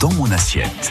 dans mon assiette.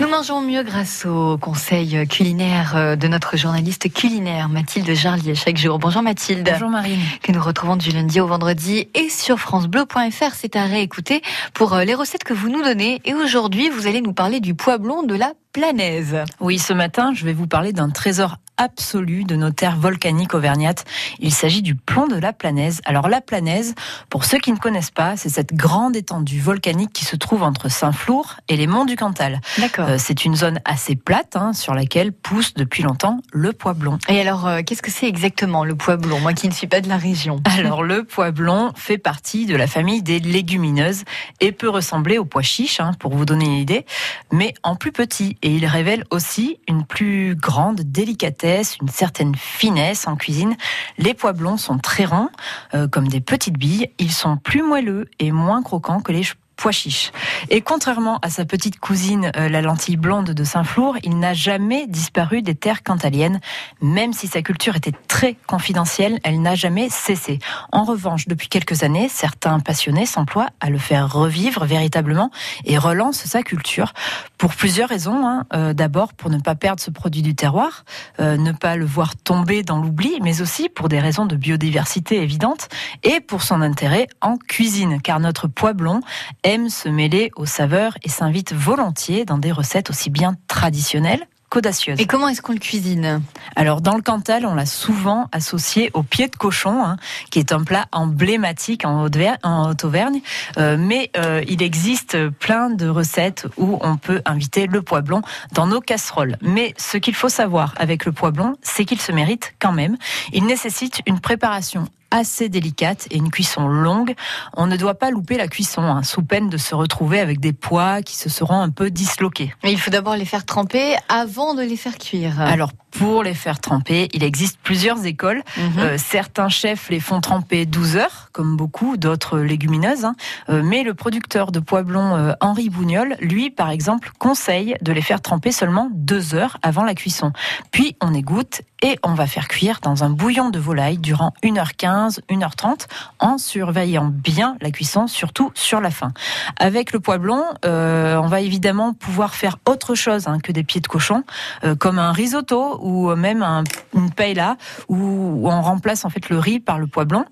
Nous mangeons mieux grâce au conseil culinaire de notre journaliste culinaire Mathilde Jarlier chaque jour. Bonjour Mathilde. Bonjour Marine. Que nous retrouvons du lundi au vendredi et sur francebleu.fr. C'est à réécouter pour les recettes que vous nous donnez. Et aujourd'hui, vous allez nous parler du poiblon de la planaise. Oui, ce matin, je vais vous parler d'un trésor absolu de nos terres volcaniques auvergnates. Il s'agit du plomb de la Planaise. Alors la Planaise, pour ceux qui ne connaissent pas, c'est cette grande étendue volcanique qui se trouve entre Saint-Flour et les monts du Cantal. D'accord. Euh, c'est une zone assez plate hein, sur laquelle pousse depuis longtemps le pois blond. Et alors, euh, qu'est-ce que c'est exactement le pois blond Moi qui ne suis pas de la région. Alors le pois blond fait partie de la famille des légumineuses et peut ressembler au pois chiche, hein, pour vous donner une idée, mais en plus petit. Et il révèle aussi une plus grande délicatesse une certaine finesse en cuisine. Les pois blonds sont très ronds, euh, comme des petites billes. Ils sont plus moelleux et moins croquants que les pois chiche. Et contrairement à sa petite cousine, euh, la lentille blonde de Saint-Flour, il n'a jamais disparu des terres cantaliennes. Même si sa culture était très confidentielle, elle n'a jamais cessé. En revanche, depuis quelques années, certains passionnés s'emploient à le faire revivre véritablement et relancent sa culture. Pour plusieurs raisons. Hein. Euh, D'abord, pour ne pas perdre ce produit du terroir, euh, ne pas le voir tomber dans l'oubli, mais aussi pour des raisons de biodiversité évidentes et pour son intérêt en cuisine, car notre pois blond aime se mêler aux saveurs et s'invite volontiers dans des recettes aussi bien traditionnelles qu'audacieuses. Et comment est-ce qu'on le cuisine? Alors dans le Cantal, on l'a souvent associé au pied de cochon, hein, qui est un plat emblématique en Haute-Auvergne. Euh, mais euh, il existe plein de recettes où on peut inviter le pois blond dans nos casseroles. Mais ce qu'il faut savoir avec le pois blond, c'est qu'il se mérite quand même. Il nécessite une préparation assez délicate et une cuisson longue. On ne doit pas louper la cuisson, hein, sous peine de se retrouver avec des pois qui se seront un peu disloqués. Mais il faut d'abord les faire tremper avant de les faire cuire. Alors pour les faire tremper, il existe plusieurs écoles. Mhm. Euh, certains chefs les font tremper 12 heures, comme beaucoup d'autres légumineuses. hein. Euh, mais le producteur de pois blond euh, Henri Bougnol, lui, par exemple, conseille de les faire tremper seulement 2 heures avant la cuisson. Puis on égoutte et on va faire cuire dans un bouillon de volaille durant 1h15, 1h30, en surveillant bien la cuisson, surtout sur la fin. Avec le pois blond, euh, on va évidemment pouvoir faire autre chose hein, que des pieds de cochon, euh, comme un risotto ou même un, une paella, où on remplace en fait le riz par le pois blond.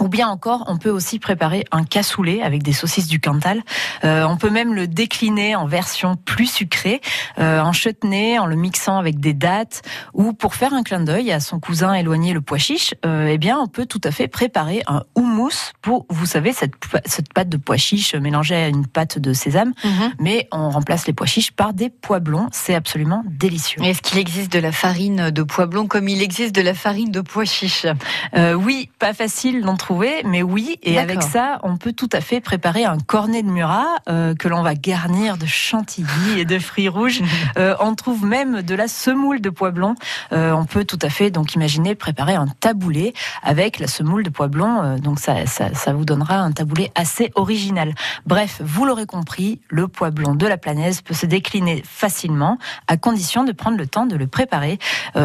Ou bien encore, on peut aussi préparer un cassoulet avec des saucisses du Cantal. Euh, on peut même le décliner en version plus sucrée, euh, en chutney, en le mixant avec des dattes, ou pour faire un clin d'œil à son cousin éloigné le pois chiche. Euh, eh bien, on peut tout à fait préparer un houmous pour, vous savez, cette, cette pâte de pois chiche mélangée à une pâte de sésame. Mhm. Mais on remplace les pois chiches par des pois blonds. C'est absolument délicieux. Est-ce qu'il existe de la farine de pois blond comme il existe de la farine de pois chiche? Oui, pas facile d'en trouver, mais oui. Et avec ça, on peut tout à fait préparer un cornet de murat euh, que l'on va garnir de chantilly et de fruits rouges. Euh, on trouve même de la semoule de pois blond. Euh, on peut tout à fait donc imaginer préparer un taboulé avec la semoule de pois blond. Donc ça, ça, ça vous donnera un taboulé assez original. Bref, vous l'aurez compris, le pois blond de la planaise peut se décliner facilement à condition de prendre le temps de le préparer.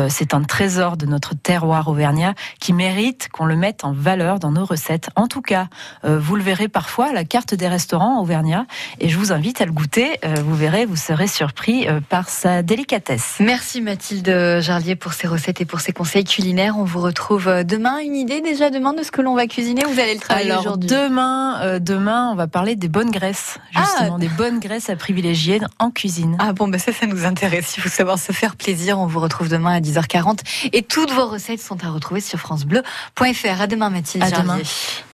C'est un trésor de notre terroir auvergnat qui mérite qu'on le mette en valeur dans nos recettes. En tout cas, euh, vous le verrez parfois à la carte des restaurants auvergnats et je vous invite à le goûter. Euh, vous verrez, vous serez surpris euh, par sa délicatesse. Merci Mathilde Jarlier pour ces recettes et pour ces conseils culinaires. On vous retrouve demain. Une idée déjà demain de ce que l'on va cuisiner? Vous allez le travailler aujourd'hui? demain, demain, on va parler des bonnes graisses, justement, Ah. des bonnes graisses à privilégier en cuisine. Ah bon, bah ça, ça nous intéresse. Il faut savoir se faire plaisir. On vous retrouve demain à 10h40. Et toutes vos recettes sont à retrouver sur FranceBleu.fr. À demain, Mathilde À demain. Jarlier.